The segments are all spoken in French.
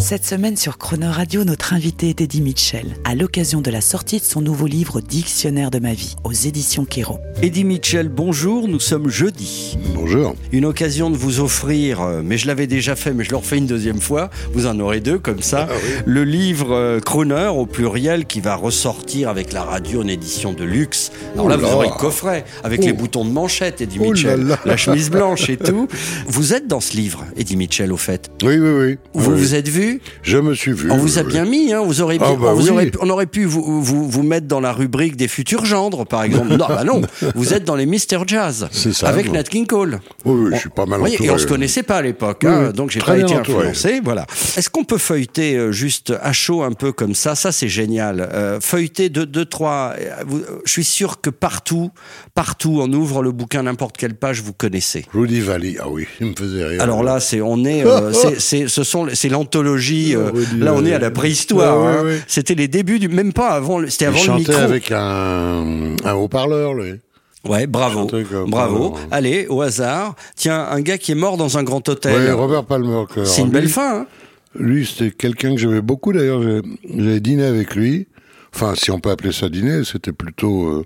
Cette semaine sur Croner Radio, notre invité est Eddie Mitchell, à l'occasion de la sortie de son nouveau livre Dictionnaire de ma vie, aux éditions Kéro. Eddie Mitchell, bonjour, nous sommes jeudi. Bonjour. Une occasion de vous offrir, euh, mais je l'avais déjà fait, mais je le refais une deuxième fois, vous en aurez deux comme ça, le livre euh, Crooner au pluriel qui va ressortir avec la radio en édition de luxe. Alors là, Oh vous aurez le coffret avec Oh. les boutons de manchette, Eddie Oh là Mitchell, là. la chemise blanche et tout. Vous êtes dans ce livre, Eddie Mitchell, au fait? Oui, oui, oui. Vous Oui. vous êtes vu? Je me suis vu. On vous a bien mis, hein. Vous aurez, Ah, bah vous oui. aurez- on aurait pu vous, vous, vous mettre dans la rubrique des futurs gendres, par exemple. non, bah non. Vous êtes dans les Mister Jazz. C'est ça, Avec. Nat King Cole. Oui, je suis pas mal entouré. et on se connaissait pas à l'époque, Oui, hein, donc j'ai pas été entouré. influencé. Voilà. Est-ce qu'on peut feuilleter euh, juste à chaud un peu comme ça? Ça, c'est génial. Euh, feuilleter deux, deux, trois. euh, je suis sûr que partout, partout, on ouvre le bouquin, n'importe quelle page, vous connaissez. Rudy Valley, ah oui, il me faisait rire. Alors là, c'est on est, euh, c'est, ce sont, c'est l'anthologie. Euh, là, on est à la préhistoire. Ouais, hein. ouais, ouais. C'était les débuts du, même pas avant. le- C'était il avant le chantait micro. avec un, un haut-parleur, lui. Ouais, bravo, bravo. Ouais. Allez, au hasard. Tiens, un gars qui est mort dans un grand hôtel. Oui, Robert Palmer. c'est une lui- belle fin. Hein Lui, c'était quelqu'un que j'aimais beaucoup, d'ailleurs. J'ai- J'avais dîné avec lui. Enfin, si on peut appeler ça dîner, c'était plutôt... euh,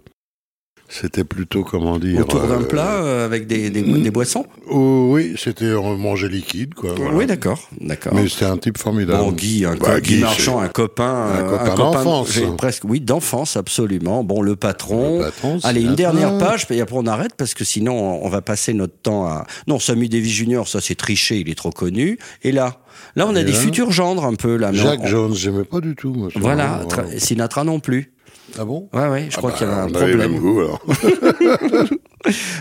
c'était plutôt, comment dire... Autour d'un euh, plat euh, avec des, des, des boissons. oh, oui, c'était on mangeait liquide, quoi. voilà. Oui, d'accord, d'accord. Mais c'était un type formidable. Bon, Guy, un Bah, Guy Guy, Marchand, un copain, un euh, copain d'enfance. j'ai presque, oui, d'enfance, absolument. Bon, le patron. Le patron, Allez, une dernière page, et après on arrête parce que sinon on va passer notre temps à. Non, Samu Davis Junior, ça c'est triché, il est trop connu. Et là, là on a Et des là futurs gendres un peu là. Jacques on- Jones, j'aimais pas du tout. Moi, Voilà, Voilà. tra- Sinatra non plus. Ah bon? Ouais, ouais, je Ah crois bah, qu'il y un on avait le problème. goût, alors.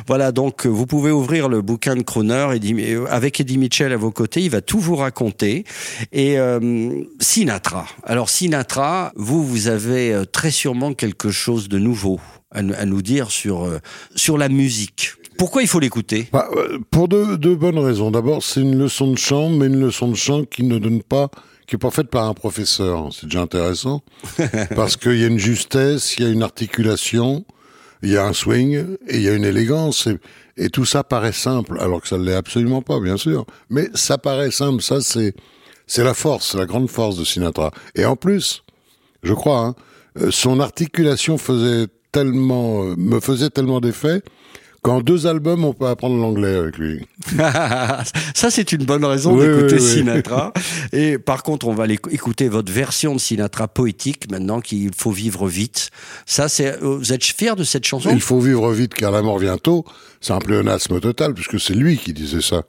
Voilà, donc euh, vous pouvez ouvrir le bouquin de Croner euh, avec Eddie Mitchell à vos côtés, il va tout vous raconter. Et euh, Sinatra. Alors Sinatra, vous, vous avez très sûrement quelque chose de nouveau à, nous- à nous dire sur, euh, sur la musique. Pourquoi il faut l'écouter? Bah, pour deux, deux bonnes raisons. D'abord, c'est une leçon de chant, mais une leçon de chant qui ne donne pas, qui est pas faite par un professeur. C'est déjà intéressant. parce qu'il y a une justesse, il y a une articulation, il y a un swing, et il y a une élégance. Et, tout ça paraît simple, alors que ça ne l'est absolument pas, bien sûr. Mais ça paraît simple. Ça, c'est, c'est la force, la grande force de Sinatra. Et en plus, je crois, hein, euh, son articulation faisait tellement, euh, me faisait tellement d'effet qu'en deux albums, on peut apprendre l'anglais avec lui. Ça, c'est une bonne raison Oui, d'écouter oui, oui. Sinatra. Et par contre, on va écouter votre version de Sinatra poétique maintenant, qu'il faut vivre vite. Ça, c'est. euh, Vous êtes fier de cette chanson? Il faut vivre vite car la mort vient tôt. C'est un pléonasme total puisque c'est lui qui disait ça.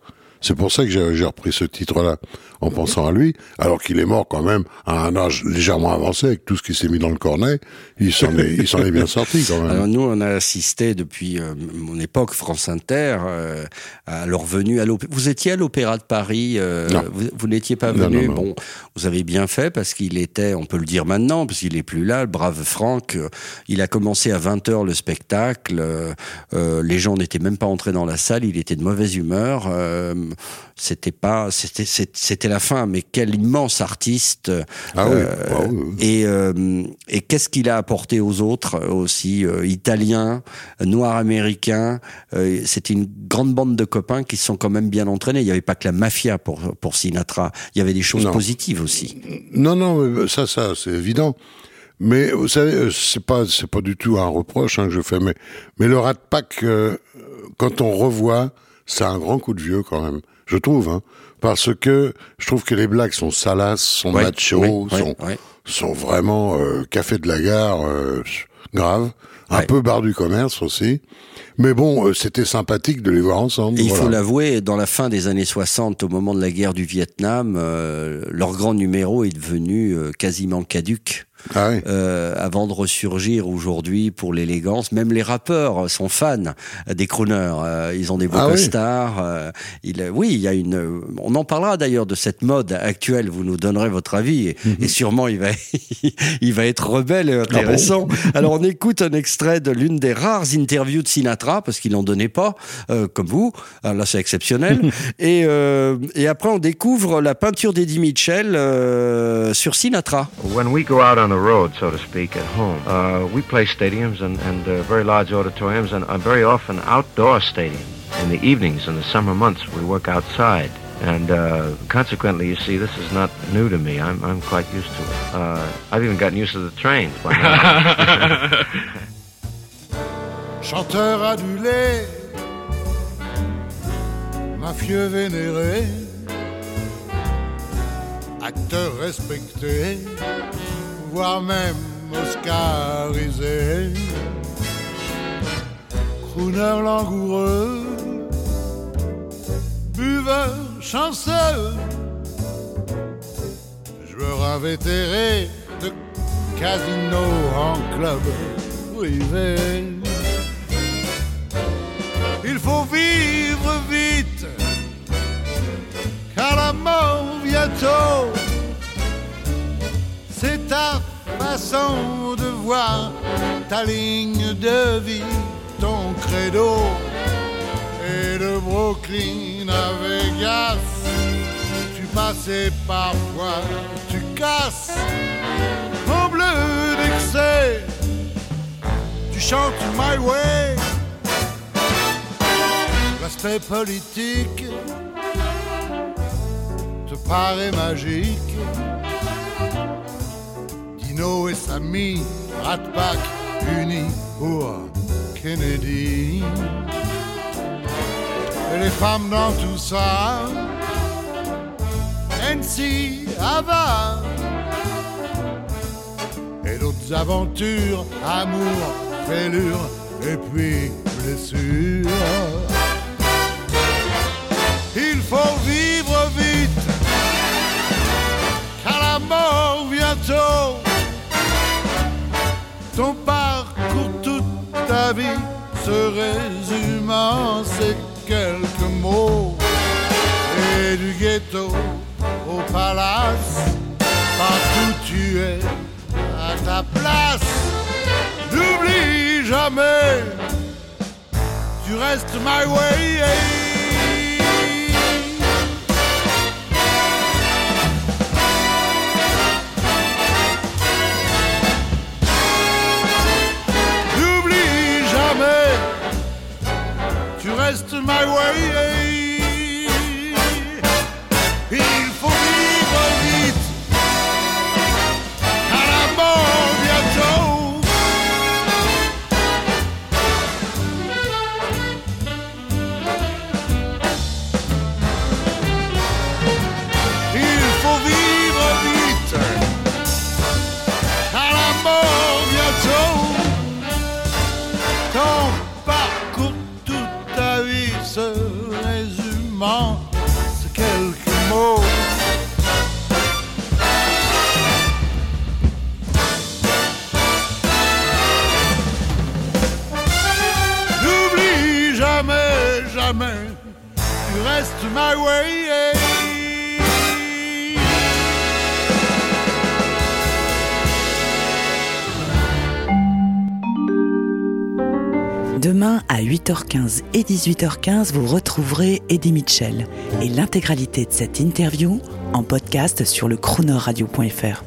C'est pour ça que j'ai repris ce titre-là en pensant à lui, alors qu'il est mort quand même à un âge légèrement avancé avec tout ce qui s'est mis dans le cornet. Il s'en est, il s'en est bien sorti quand même. Alors nous, on a assisté depuis euh, mon époque France Inter euh, à leur venue à l'opéra. Vous étiez à l'Opéra de Paris. euh. Vous, vous n'étiez pas Non, venu. non, non. Bon, vous avez bien fait parce qu'il était, on peut le dire maintenant, parce qu'il est plus là, le brave Franck. il a commencé à 20 h le spectacle. les gens n'étaient même pas entrés dans la salle. Il était de mauvaise humeur. C'était pas, c'était, c'était la fin. Mais quel immense artiste. Ah oui, euh, ah oui, oui. et, euh, et qu'est-ce qu'il a apporté aux autres aussi, euh, italiens, noirs américains. C'était une grande bande de copains qui se sont quand même bien entraînés. Il n'y avait pas que la mafia pour, pour Sinatra. Il y avait des choses Non. positives aussi. Non, non, ça, ça, c'est évident. Mais vous savez, c'est pas, c'est pas du tout un reproche hein, que je fais, mais, mais le Rat Pack, euh, quand on revoit, c'est un grand coup de vieux quand même, je trouve, hein, parce que je trouve que les blagues sont salaces, sont macho, sont, sont vraiment euh, café de la gare, euh, grave, un peu bar du commerce aussi. Mais bon, euh, c'était sympathique de les voir ensemble. Et il voilà. faut l'avouer, dans la fin des années 60, au moment de la guerre du Vietnam, euh, leur grand numéro est devenu euh, quasiment caduque. Ah oui. euh, avant de ressurgir aujourd'hui pour l'élégance. Même les rappeurs sont fans des crooners. Euh, ils ont des beaux Ah oui. costards. euh, il, oui, il y a une. On en parlera d'ailleurs de cette mode actuelle. Vous nous donnerez votre avis et, Mhm. et sûrement il va, il va être rebelle et Ah intéressant. Alors on écoute un extrait de l'une des rares interviews de Sinatra parce qu'il en donnait pas, euh, comme vous. Alors là c'est exceptionnel. et, euh, et après on découvre la peinture d'Eddie Mitchell euh, sur Sinatra. When we go out on the road, so to speak, at home, uh, we play stadiums and, and uh, very large auditoriums and uh, very often outdoor stadiums. In the evenings, in the summer months, we work outside. And uh, consequently, you see, this is not new to me. I'm, I'm quite used to it. Uh, I've even gotten used to the trains by now. chanteur adulé, mafieux vénéré, acteur respecté, voire même oscarisé, crooner langoureux, buveur chanceux, joueur invétéré de casino en club privé. Il faut vivre vite, car la mort bientôt. Ta façon de voir ta ligne de vie, ton credo. Et de Brooklyn à Vegas, tu passais parfois, tu casses en bleu d'excès. Tu chantes My Way l'aspect politique te paraît magique. Dino et Samy, Rat Pack, unis pour Kennedy. Et les femmes dans tout ça, NC, Ava. Et d'autres aventures, amour, fêlure et puis blessure. Se résume en ces quelques mots. Et du ghetto au palace, partout tu es à ta place. N'oublie jamais, tu restes my way. Way. Demain à 8h15 et 18h15, vous retrouverez Eddie Mitchell et l'intégralité de cette interview en podcast sur le chronoradio.fr.